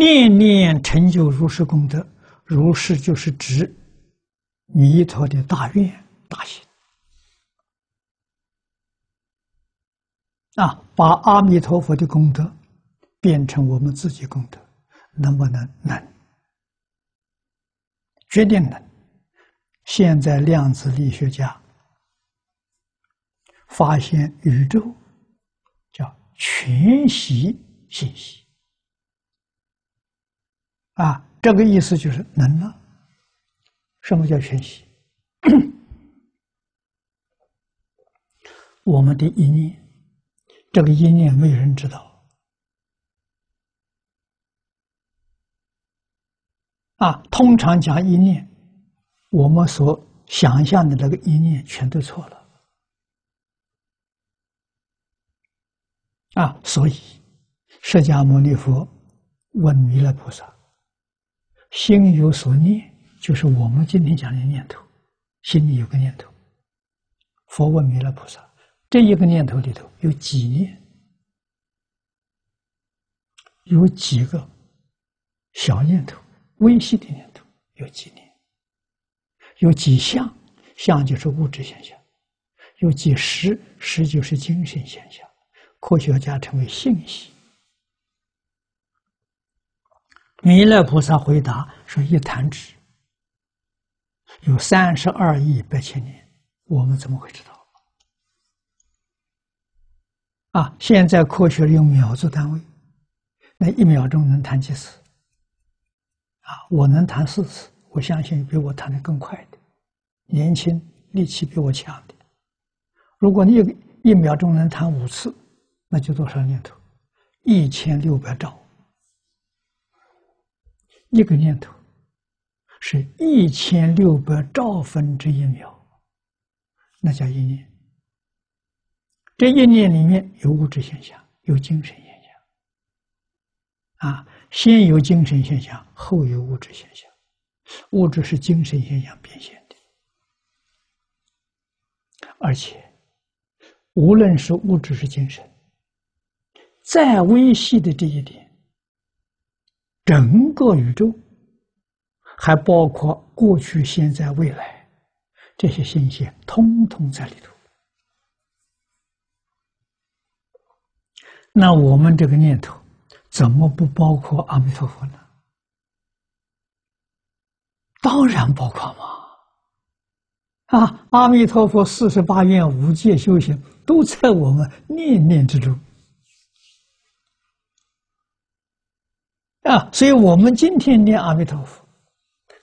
念念成就如是功德，如是就是指弥陀的大愿大行啊，把阿弥陀佛的功德变成我们自己功德，能不能？能，决定能。现在量子力学家发现宇宙叫全息信息。啊，这个意思就是能了。什么叫全息？我们的一念，这个一念没有人知道。啊，通常讲一念，我们所想象的那个一念全都错了。啊，所以释迦牟尼佛问弥勒菩萨。心有所念，就是我们今天讲的念头。心里有个念头，佛问弥勒菩萨：这一个念头里头有几念？有几个小念头、微细的念头？有几念？有几项？相就是物质现象。有几识？识就是精神现象。科学家称为信息。弥勒菩萨回答说：“一弹指有三十二亿八千年，我们怎么会知道？啊，现在科学用秒做单位，那一秒钟能弹几次？啊，我能弹四次，我相信比我弹的更快的，年轻力气比我强的。如果你一一秒钟能弹五次，那就多少念头？一千六百兆。”一个念头是一千六百兆分之一秒，那叫一念。这一念里面有物质现象，有精神现象。啊，先有精神现象，后有物质现象。物质是精神现象变现的，而且无论是物质是精神，再微细的这一点。整个宇宙，还包括过去、现在、未来这些信息，通通在里头。那我们这个念头，怎么不包括阿弥陀佛呢？当然包括嘛！啊，阿弥陀佛四十八愿五戒修行，都在我们念念之中。啊，所以我们今天念阿弥陀佛，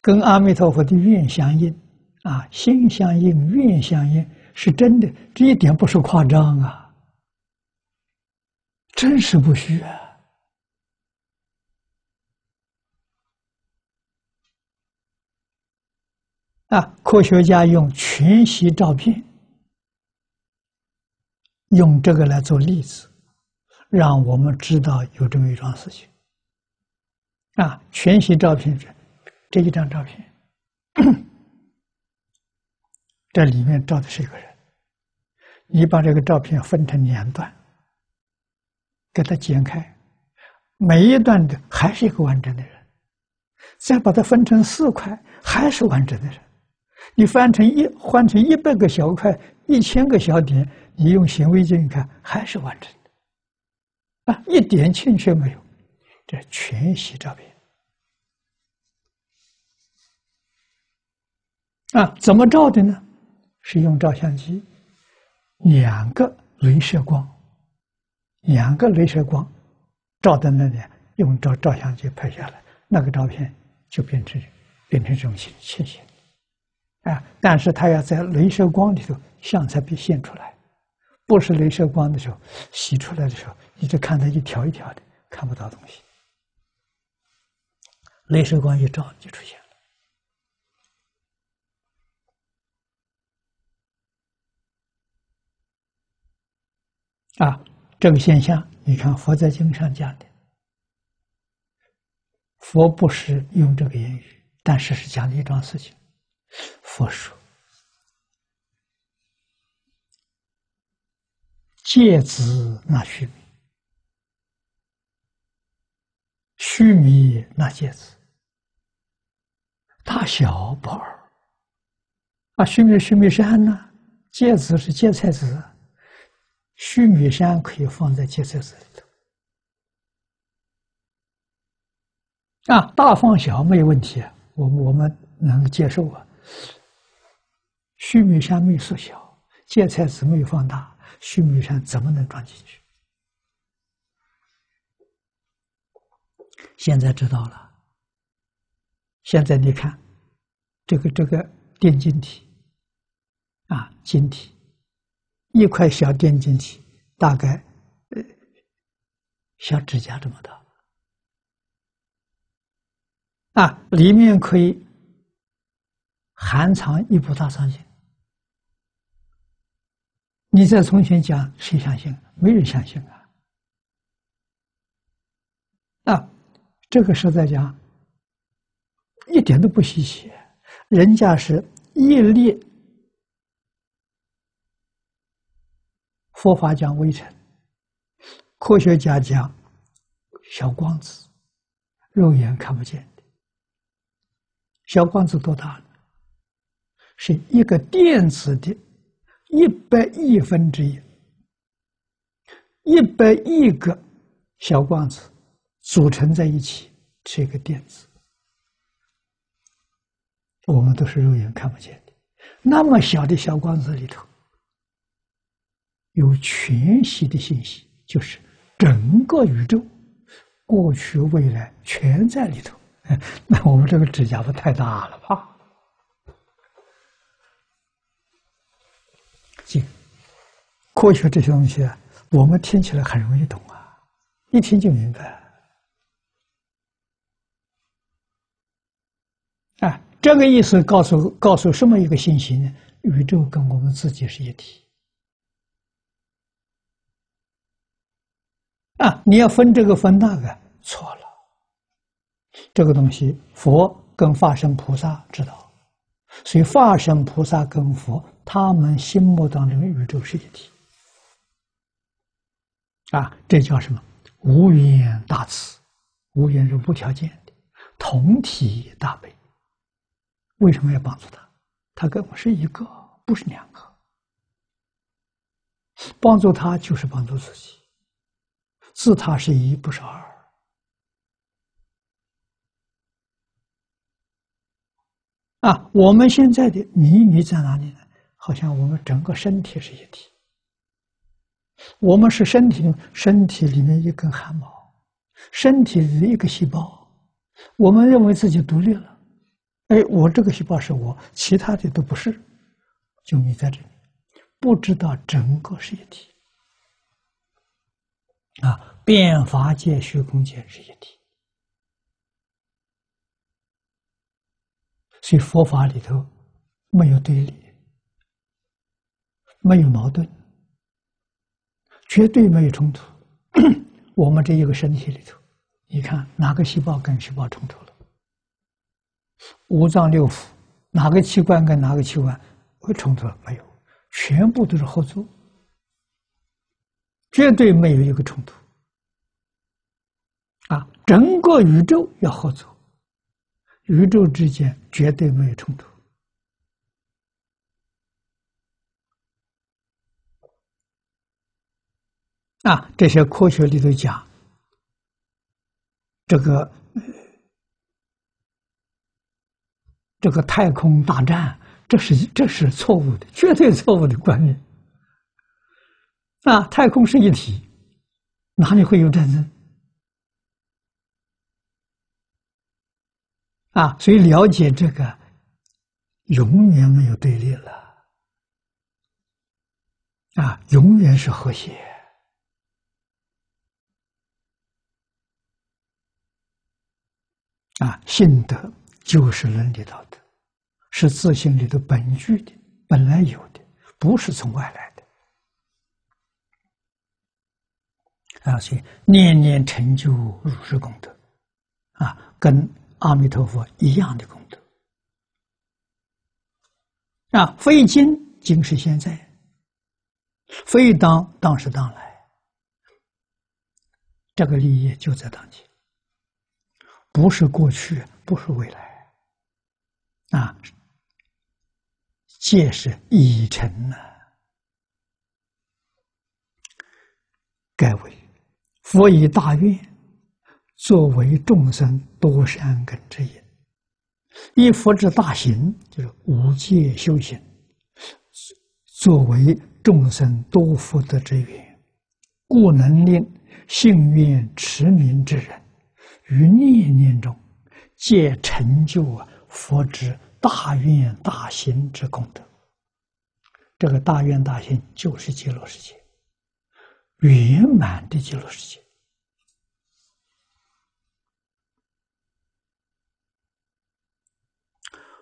跟阿弥陀佛的愿相应，啊，心相应，愿相应，是真的，这一点不是夸张啊，真实不虚啊！啊，科学家用全息照片，用这个来做例子，让我们知道有这么一桩事情。啊，全息照片这一张照片，这里面照的是一个人。你把这个照片分成两段，给它剪开，每一段的还是一个完整的人，再把它分成四块，还是完整的人。你翻成一换成一百个小块，一千个小点，你用显微镜看，还是完整的，啊，一点欠缺没有。这全息照片啊，怎么照的呢？是用照相机，两个镭射光，两个镭射光照在那里，用照照相机拍下来，那个照片就变成变成这种形切形啊。但是它要在镭射光里头相才被现出来，不是镭射光的时候洗出来的时候，你就看到一条一条的，看不到东西。镭射光一照就出现了啊！这个现象，你看佛在经上讲的，佛不是用这个言语，但是是讲的一桩事情。佛说：“戒子那须弥，须弥那戒子，大小不二。啊，须弥须弥山呢？戒子是芥菜籽，须弥山可以放在芥菜籽里头。啊，大放小没有问题，我我们能接受啊。须弥山没缩小，芥菜籽没有放大，须弥山怎么能装进去？现在知道了。现在你看，这个这个电晶体，啊，晶体，一块小电晶体，大概呃小指甲这么大，啊，里面可以含藏一部大藏经。你在从前讲，谁相信？没人相信啊！啊。这个实在讲，一点都不稀奇。人家是一列佛法讲微尘，科学家讲小光子，肉眼看不见的。小光子多大呢？是一个电子的一百亿分之一，一百亿个小光子。组成在一起是一个电子，我们都是肉眼看不见的。那么小的小光子里头，有全息的信息，就是整个宇宙过去未来全在里头。那我们这个指甲不太大了吧？行，科学这些东西啊，我们听起来很容易懂啊，一听就明白。啊，这个意思告诉告诉什么一个信息呢？宇宙跟我们自己是一体。啊，你要分这个分那个，错了。这个东西，佛跟法身菩萨知道，所以法身菩萨跟佛，他们心目当中的宇宙是一体。啊，这叫什么？无缘大慈，无缘是无条件的，同体大悲。为什么要帮助他？他跟我是一个，不是两个。帮助他就是帮助自己，自他是一，不是二。啊，我们现在的秘密在哪里呢？好像我们整个身体是一体，我们是身体，身体里面一根汗毛，身体里的一个细胞，我们认为自己独立了。哎，我这个细胞是我，其他的都不是，就你在这里，不知道整个是一体啊，变法界、虚空界是一体，所以佛法里头没有对立，没有矛盾，绝对没有冲突。我们这一个身体里头，你看哪个细胞跟细胞冲突了？五脏六腑，哪个器官跟哪个器官会冲突？没有，全部都是合作，绝对没有一个冲突。啊，整个宇宙要合作，宇宙之间绝对没有冲突。啊，这些科学里头讲，这个。这个太空大战，这是这是错误的，绝对错误的观念。啊，太空是一体，哪里会有战争？啊，所以了解这个，永远没有对立了。啊，永远是和谐。啊，信德。就是伦理道德，是自信里的本具的，本来有的，不是从外来的。而且念念成就如是功德，啊，跟阿弥陀佛一样的功德。啊，非今今是现在，非当当是当来，这个利益就在当前。不是过去，不是未来，啊，戒是已成呢。盖为佛以大愿，作为众生多善根之因，以佛之大行，就是无界修行，作为众生多福德之源，故能令幸愿持名之人，于念念中皆成就啊佛之大愿大行之功德。这个大愿大行就是极乐世界。圆满的极乐世界，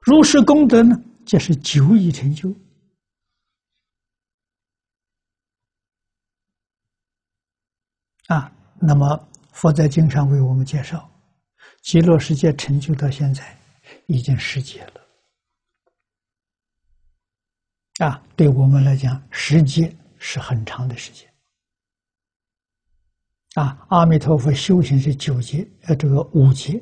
如是功德呢，就是久已成就啊。那么佛在经上为我们介绍，极乐世界成就到现在已经十劫了啊。对我们来讲，十劫是很长的时间。啊，阿弥陀佛修行是九劫，呃，这个五劫，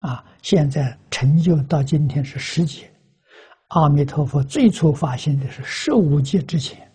啊，现在成就到今天是十劫。阿弥陀佛最初发心的是十五劫之前，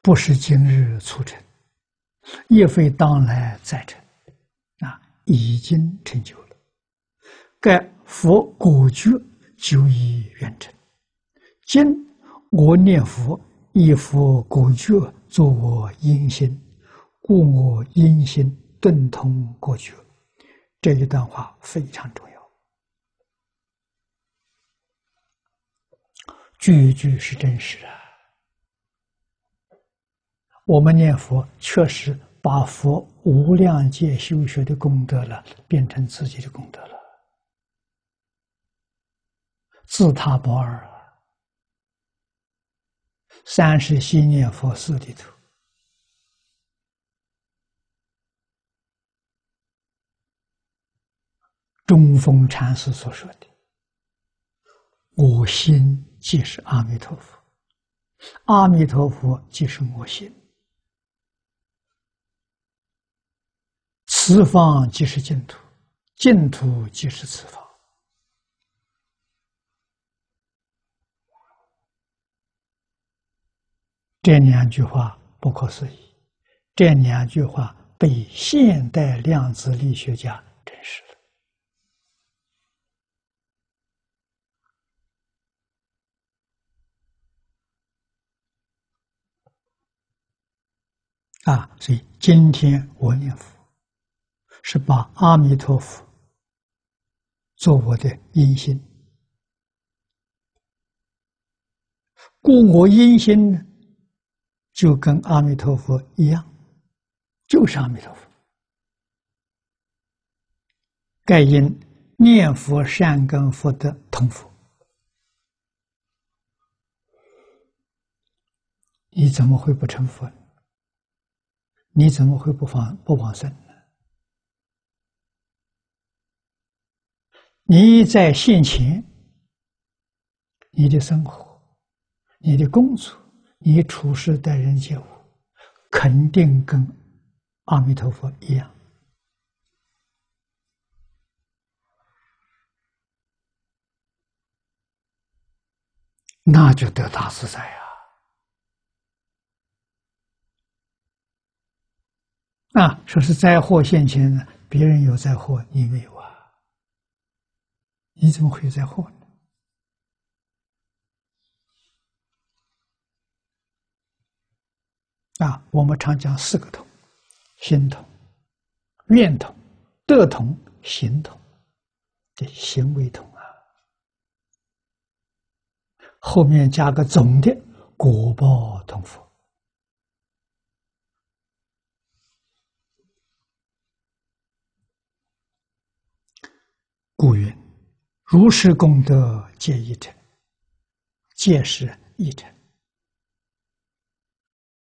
不是今日促成，亦非当来再成，啊，已经成就。盖佛果觉久已圆成，今我念佛，以佛果觉。作我因心，故我因心顿通过去。这一段话非常重要，句句是真实啊！我们念佛确实把佛无量界修学的功德了，变成自己的功德了，自他不二。三是心念佛寺里头，中峰禅师所说的：“我心即是阿弥陀佛，阿弥陀佛即是我心，此方即是净土，净土即是此方。”这两句话不可思议，这两句话被现代量子力学家证实了。啊，所以今天我念佛，是把阿弥陀佛做我的阴心，故我阴心呢？就跟阿弥陀佛一样，就是阿弥陀佛。盖因念佛善根福德同佛，你怎么会不成佛？你怎么会不放不往生呢？你在现前，你的生活，你的工作。你处事待人接物，肯定跟阿弥陀佛一样，那就得大自在呀！啊，说是灾祸现前呢，别人有灾祸，你没有啊？你怎么会有灾祸呢？啊，我们常讲四个同：心同、愿同、德同、行同。这行为同啊，后面加个总的果报同福。故云：如是功德皆一成，皆是一成。